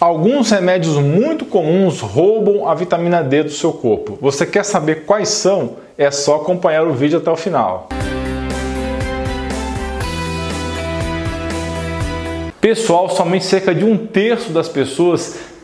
Alguns remédios muito comuns roubam a vitamina D do seu corpo. Você quer saber quais são? É só acompanhar o vídeo até o final. Pessoal, somente cerca de um terço das pessoas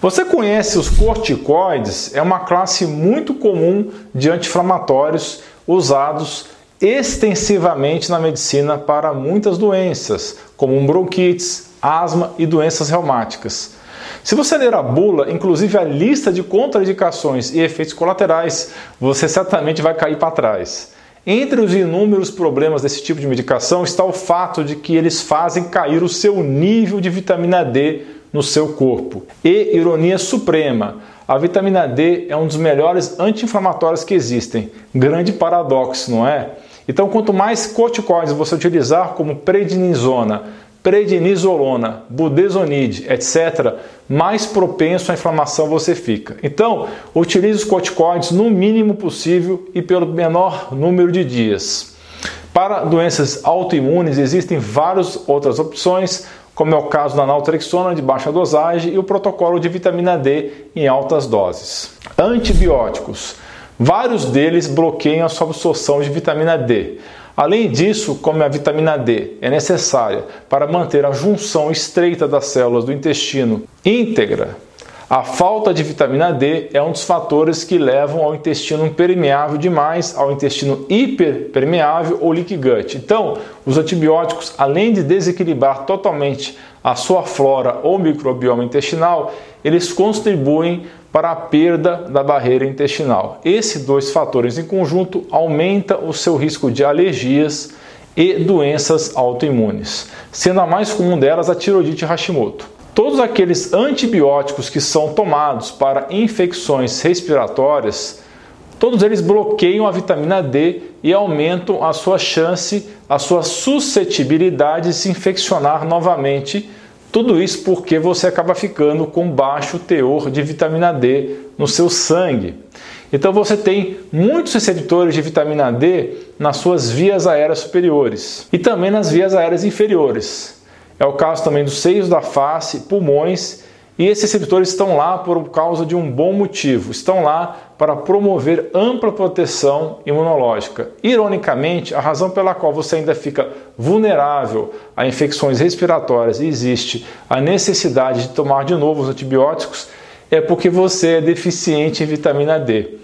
Você conhece os corticoides? É uma classe muito comum de anti-inflamatórios usados extensivamente na medicina para muitas doenças, como bronquites, asma e doenças reumáticas. Se você ler a bula, inclusive a lista de contraindicações e efeitos colaterais, você certamente vai cair para trás. Entre os inúmeros problemas desse tipo de medicação está o fato de que eles fazem cair o seu nível de vitamina D no seu corpo. E ironia suprema, a vitamina D é um dos melhores anti-inflamatórios que existem. Grande paradoxo, não é? Então, quanto mais corticoides você utilizar, como prednisona, prednisolona, budesonide, etc., mais propenso à inflamação você fica. Então, utilize os corticoides no mínimo possível e pelo menor número de dias. Para doenças autoimunes existem várias outras opções, como é o caso da naltrexona de baixa dosagem e o protocolo de vitamina D em altas doses. Antibióticos. Vários deles bloqueiam a sua absorção de vitamina D. Além disso, como a vitamina D é necessária para manter a junção estreita das células do intestino íntegra, a falta de vitamina D é um dos fatores que levam ao intestino permeável demais, ao intestino hiperpermeável ou leaky gut. Então, os antibióticos, além de desequilibrar totalmente a sua flora ou microbioma intestinal, eles contribuem para a perda da barreira intestinal. Esses dois fatores em conjunto aumentam o seu risco de alergias e doenças autoimunes, sendo a mais comum delas a tiroidite Hashimoto. Todos aqueles antibióticos que são tomados para infecções respiratórias, todos eles bloqueiam a vitamina D e aumentam a sua chance, a sua suscetibilidade de se infeccionar novamente. Tudo isso porque você acaba ficando com baixo teor de vitamina D no seu sangue. Então você tem muitos receptores de vitamina D nas suas vias aéreas superiores e também nas vias aéreas inferiores. É o caso também dos seios da face, pulmões, e esses receptores estão lá por causa de um bom motivo, estão lá para promover ampla proteção imunológica. Ironicamente, a razão pela qual você ainda fica vulnerável a infecções respiratórias e existe a necessidade de tomar de novo os antibióticos é porque você é deficiente em vitamina D.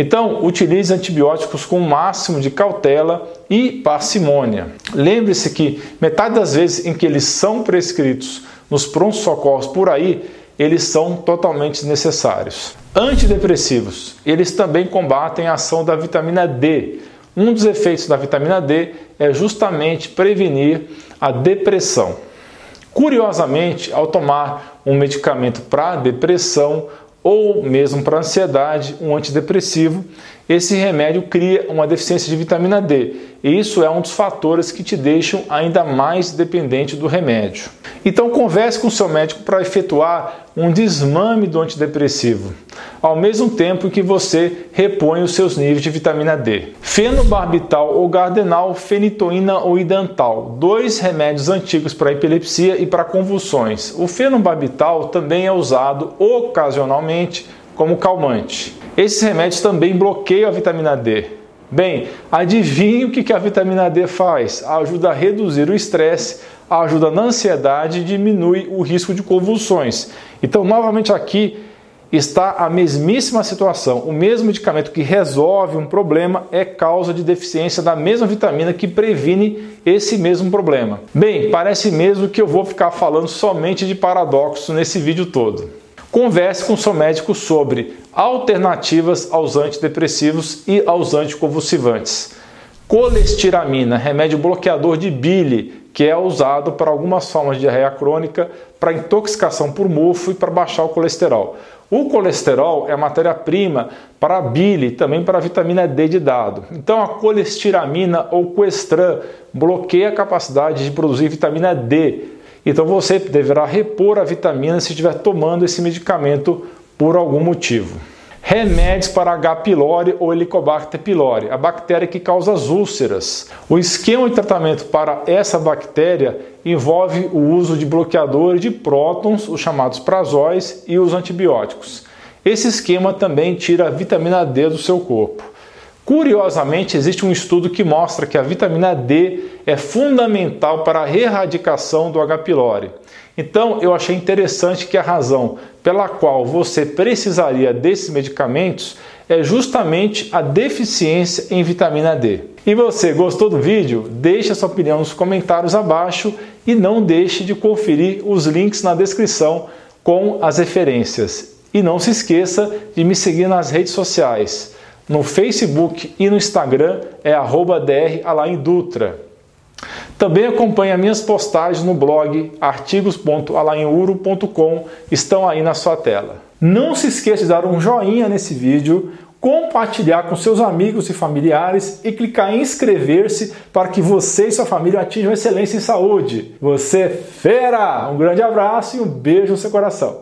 Então, utilize antibióticos com o máximo de cautela e parcimônia. Lembre-se que metade das vezes em que eles são prescritos nos prontos socorros por aí, eles são totalmente necessários. Antidepressivos, eles também combatem a ação da vitamina D. Um dos efeitos da vitamina D é justamente prevenir a depressão. Curiosamente, ao tomar um medicamento para depressão, ou mesmo para ansiedade, um antidepressivo, esse remédio cria uma deficiência de vitamina D. E isso é um dos fatores que te deixam ainda mais dependente do remédio. Então converse com seu médico para efetuar um desmame do antidepressivo, ao mesmo tempo que você repõe os seus níveis de vitamina D. Fenobarbital ou gardenal, fenitoína ou idantal, dois remédios antigos para epilepsia e para convulsões. O fenobarbital também é usado ocasionalmente como calmante. Esses remédios também bloqueiam a vitamina D. Bem, adivinhe o que a vitamina D faz? Ajuda a reduzir o estresse, ajuda na ansiedade e diminui o risco de convulsões. Então, novamente aqui está a mesmíssima situação. O mesmo medicamento que resolve um problema é causa de deficiência da mesma vitamina que previne esse mesmo problema. Bem, parece mesmo que eu vou ficar falando somente de paradoxo nesse vídeo todo. Converse com seu médico sobre alternativas aos antidepressivos e aos anticonvulsivantes. Colestiramina, remédio bloqueador de bile, que é usado para algumas formas de diarreia crônica, para intoxicação por mofo e para baixar o colesterol. O colesterol é matéria-prima para a bile também para a vitamina D de dado. Então a colestiramina ou coestran bloqueia a capacidade de produzir vitamina D. Então você deverá repor a vitamina se estiver tomando esse medicamento por algum motivo. Remédios para H. pylori ou Helicobacter pylori, a bactéria que causa as úlceras. O esquema de tratamento para essa bactéria envolve o uso de bloqueadores de prótons, os chamados prazóis, e os antibióticos. Esse esquema também tira a vitamina D do seu corpo. Curiosamente, existe um estudo que mostra que a vitamina D é fundamental para a erradicação do H. pylori. Então, eu achei interessante que a razão pela qual você precisaria desses medicamentos é justamente a deficiência em vitamina D. E você gostou do vídeo? Deixe a sua opinião nos comentários abaixo e não deixe de conferir os links na descrição com as referências. E não se esqueça de me seguir nas redes sociais. No Facebook e no Instagram é @dralaindutra. Também acompanhe minhas postagens no blog artigos.alainuro.com, estão aí na sua tela. Não se esqueça de dar um joinha nesse vídeo, compartilhar com seus amigos e familiares e clicar em inscrever-se para que você e sua família atinjam excelência em saúde. Você é fera! Um grande abraço e um beijo no seu coração.